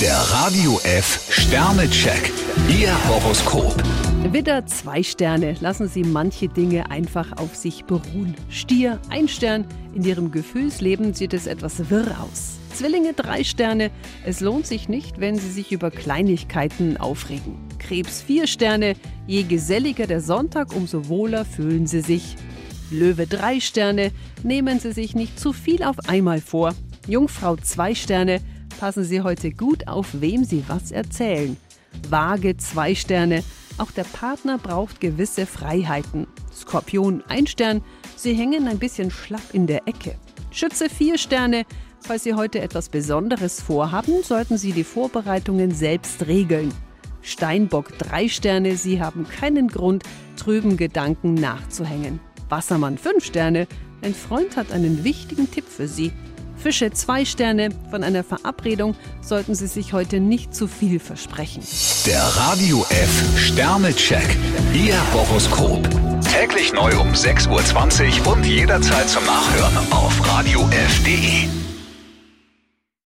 Der Radio F Sternecheck. Ihr Horoskop. Widder, zwei Sterne. Lassen Sie manche Dinge einfach auf sich beruhen. Stier, ein Stern. In Ihrem Gefühlsleben sieht es etwas wirr aus. Zwillinge, drei Sterne. Es lohnt sich nicht, wenn Sie sich über Kleinigkeiten aufregen. Krebs, vier Sterne. Je geselliger der Sonntag, umso wohler fühlen Sie sich. Löwe, drei Sterne. Nehmen Sie sich nicht zu viel auf einmal vor. Jungfrau, zwei Sterne. Passen Sie heute gut auf, wem Sie was erzählen. Waage, zwei Sterne. Auch der Partner braucht gewisse Freiheiten. Skorpion, ein Stern. Sie hängen ein bisschen schlapp in der Ecke. Schütze, vier Sterne. Falls Sie heute etwas Besonderes vorhaben, sollten Sie die Vorbereitungen selbst regeln. Steinbock, drei Sterne. Sie haben keinen Grund, trüben Gedanken nachzuhängen. Wassermann, fünf Sterne. Ein Freund hat einen wichtigen Tipp für Sie. Fische, zwei Sterne. Von einer Verabredung sollten Sie sich heute nicht zu viel versprechen. Der Radio F Sternecheck. Ihr Horoskop. Täglich neu um 6.20 Uhr und jederzeit zum Nachhören auf radiof.de.